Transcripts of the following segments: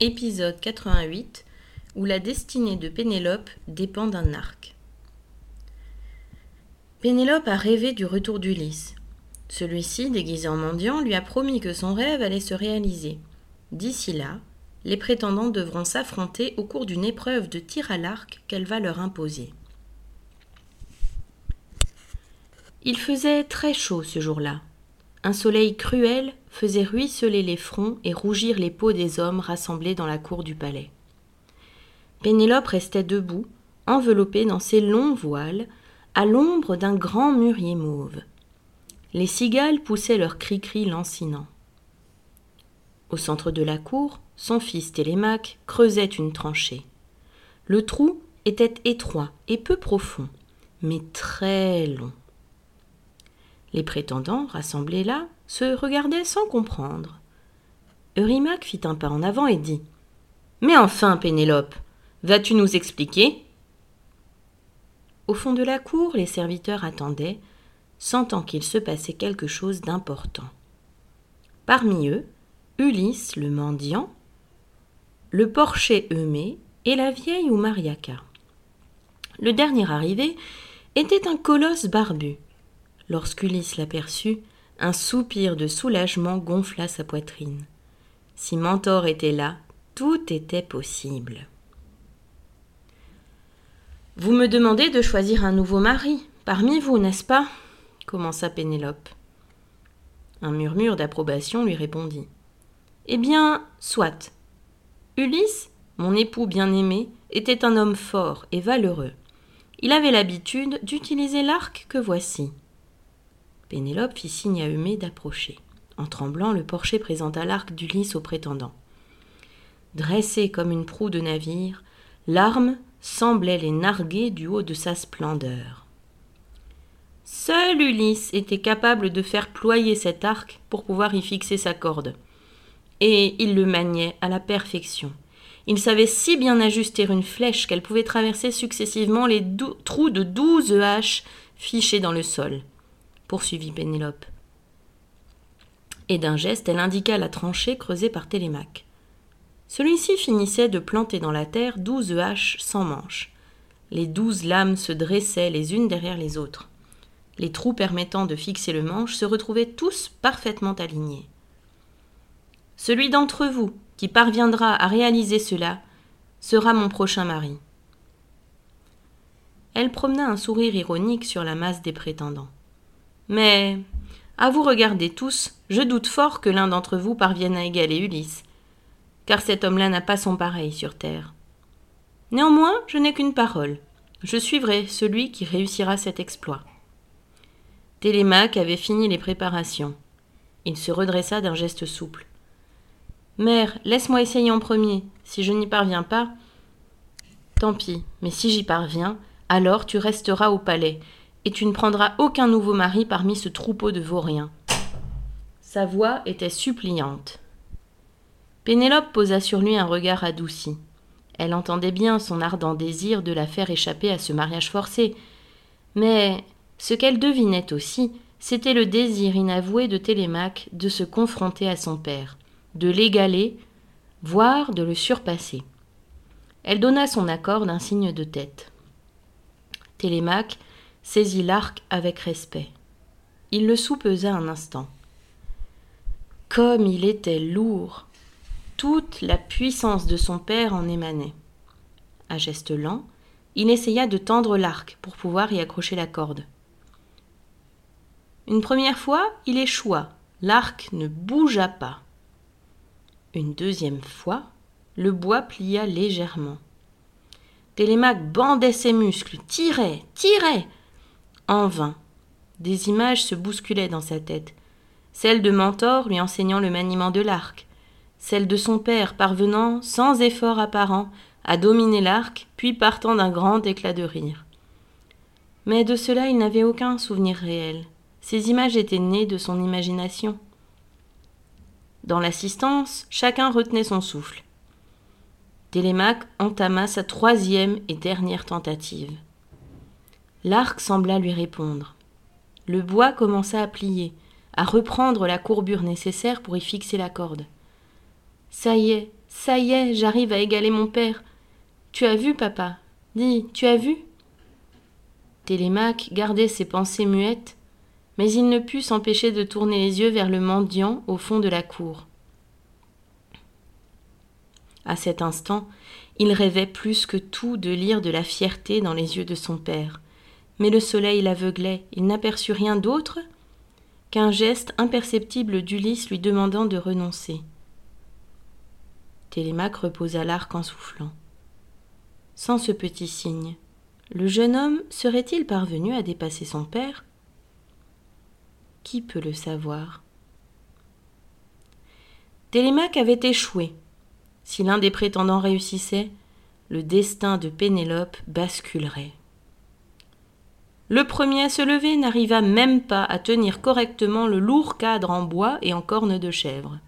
Épisode 88 où la destinée de Pénélope dépend d'un arc. Pénélope a rêvé du retour d'Ulysse. Celui-ci, déguisé en mendiant, lui a promis que son rêve allait se réaliser. D'ici là, les prétendants devront s'affronter au cours d'une épreuve de tir à l'arc qu'elle va leur imposer. Il faisait très chaud ce jour-là. Un soleil cruel faisait ruisseler les fronts et rougir les peaux des hommes rassemblés dans la cour du palais. Pénélope restait debout, enveloppée dans ses longs voiles, à l'ombre d'un grand mûrier mauve. Les cigales poussaient leurs cris-cris lancinants. Au centre de la cour, son fils Télémaque creusait une tranchée. Le trou était étroit et peu profond, mais très long. Les prétendants, rassemblés là, se regardaient sans comprendre. Eurymaque fit un pas en avant et dit Mais enfin, Pénélope, vas-tu nous expliquer? Au fond de la cour, les serviteurs attendaient, sentant qu'il se passait quelque chose d'important. Parmi eux, Ulysse le mendiant, le porcher Eumée et la vieille Oumariaka. Le dernier arrivé était un colosse barbu, Lorsqu'Ulysse l'aperçut, un soupir de soulagement gonfla sa poitrine. Si Mentor était là, tout était possible. Vous me demandez de choisir un nouveau mari, parmi vous, n'est-ce pas? commença Pénélope. Un murmure d'approbation lui répondit. Eh bien, soit. Ulysse, mon époux bien-aimé, était un homme fort et valeureux. Il avait l'habitude d'utiliser l'arc que voici. Pénélope fit signe à Eumée d'approcher. En tremblant, le porcher présenta l'arc d'Ulysse au prétendant. Dressé comme une proue de navire, l'arme semblait les narguer du haut de sa splendeur. Seul Ulysse était capable de faire ployer cet arc pour pouvoir y fixer sa corde. Et il le maniait à la perfection. Il savait si bien ajuster une flèche qu'elle pouvait traverser successivement les trous de douze haches fichées dans le sol poursuivit Pénélope. Et d'un geste, elle indiqua la tranchée creusée par Télémaque. Celui-ci finissait de planter dans la terre douze haches sans manches. Les douze lames se dressaient les unes derrière les autres. Les trous permettant de fixer le manche se retrouvaient tous parfaitement alignés. Celui d'entre vous qui parviendra à réaliser cela sera mon prochain mari. Elle promena un sourire ironique sur la masse des prétendants. Mais, à vous regarder tous, je doute fort que l'un d'entre vous parvienne à égaler Ulysse, car cet homme-là n'a pas son pareil sur terre. Néanmoins, je n'ai qu'une parole. Je suivrai celui qui réussira cet exploit. Télémaque avait fini les préparations. Il se redressa d'un geste souple. Mère, laisse-moi essayer en premier. Si je n'y parviens pas. Tant pis, mais si j'y parviens, alors tu resteras au palais, et tu ne prendras aucun nouveau mari parmi ce troupeau de vauriens. Sa voix était suppliante. Pénélope posa sur lui un regard adouci. Elle entendait bien son ardent désir de la faire échapper à ce mariage forcé. Mais ce qu'elle devinait aussi, c'était le désir inavoué de Télémaque de se confronter à son père, de l'égaler, voire de le surpasser. Elle donna son accord d'un signe de tête. Télémaque saisit l'arc avec respect. Il le soupesa un instant. Comme il était lourd, toute la puissance de son père en émanait. À geste lent, il essaya de tendre l'arc pour pouvoir y accrocher la corde. Une première fois, il échoua, l'arc ne bougea pas. Une deuxième fois, le bois plia légèrement. Télémaque bandait ses muscles, tirait, tirait, en vain. Des images se bousculaient dans sa tête. Celle de Mentor lui enseignant le maniement de l'arc, celle de son père parvenant, sans effort apparent, à dominer l'arc, puis partant d'un grand éclat de rire. Mais de cela il n'avait aucun souvenir réel. Ces images étaient nées de son imagination. Dans l'assistance, chacun retenait son souffle. Télémaque entama sa troisième et dernière tentative. L'arc sembla lui répondre. Le bois commença à plier, à reprendre la courbure nécessaire pour y fixer la corde. Ça y est, Ça y est, j'arrive à égaler mon père. Tu as vu, papa? Dis, tu as vu? Télémaque gardait ses pensées muettes, mais il ne put s'empêcher de tourner les yeux vers le mendiant au fond de la cour. À cet instant, il rêvait plus que tout de lire de la fierté dans les yeux de son père. Mais le soleil l'aveuglait, il n'aperçut rien d'autre qu'un geste imperceptible d'Ulysse lui demandant de renoncer. Télémaque reposa l'arc en soufflant. Sans ce petit signe, le jeune homme serait-il parvenu à dépasser son père? Qui peut le savoir? Télémaque avait échoué. Si l'un des prétendants réussissait, le destin de Pénélope basculerait. Le premier à se lever n'arriva même pas à tenir correctement le lourd cadre en bois et en corne de chèvre.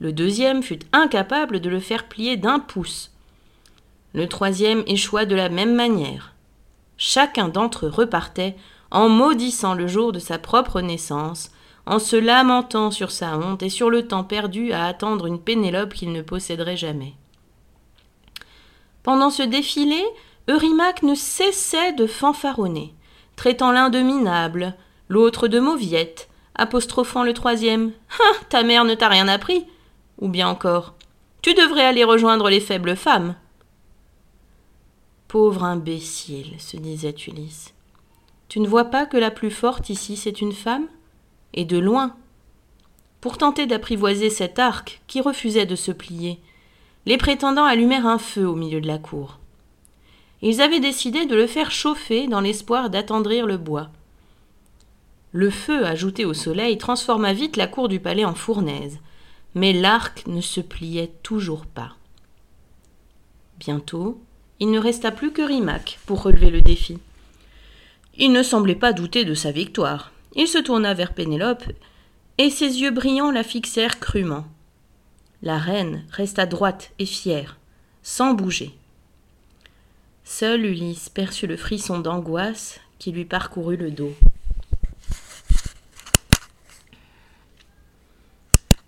Le deuxième fut incapable de le faire plier d'un pouce. Le troisième échoua de la même manière. Chacun d'entre eux repartait en maudissant le jour de sa propre naissance, en se lamentant sur sa honte et sur le temps perdu à attendre une Pénélope qu'il ne posséderait jamais. Pendant ce défilé, Eurymaque ne cessait de fanfaronner, traitant l'un de minable, l'autre de mauviette, apostrophant le troisième. Ah. Ta mère ne t'a rien appris. Ou bien encore. Tu devrais aller rejoindre les faibles femmes. Pauvre imbécile, se disait Ulysse. Tu ne vois pas que la plus forte ici, c'est une femme? Et de loin. Pour tenter d'apprivoiser cet arc qui refusait de se plier, les prétendants allumèrent un feu au milieu de la cour. Ils avaient décidé de le faire chauffer dans l'espoir d'attendrir le bois. Le feu ajouté au soleil transforma vite la cour du palais en fournaise, mais l'arc ne se pliait toujours pas. Bientôt, il ne resta plus que Rimac pour relever le défi. Il ne semblait pas douter de sa victoire. Il se tourna vers Pénélope, et ses yeux brillants la fixèrent crûment. La reine resta droite et fière, sans bouger. Seul Ulysse perçut le frisson d'angoisse qui lui parcourut le dos.